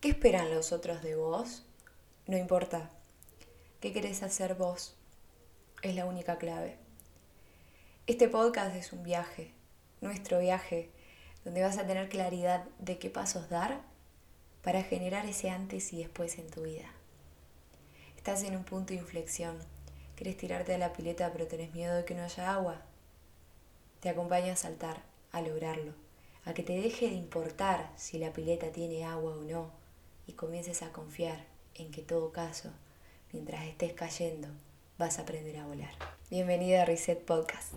¿Qué esperan los otros de vos? No importa. ¿Qué querés hacer vos? Es la única clave. Este podcast es un viaje, nuestro viaje, donde vas a tener claridad de qué pasos dar para generar ese antes y después en tu vida. Estás en un punto de inflexión. Quieres tirarte de la pileta pero tenés miedo de que no haya agua. Te acompaño a saltar, a lograrlo, a que te deje de importar si la pileta tiene agua o no y comiences a confiar en que todo caso, mientras estés cayendo, vas a aprender a volar. Bienvenida a Reset Podcast.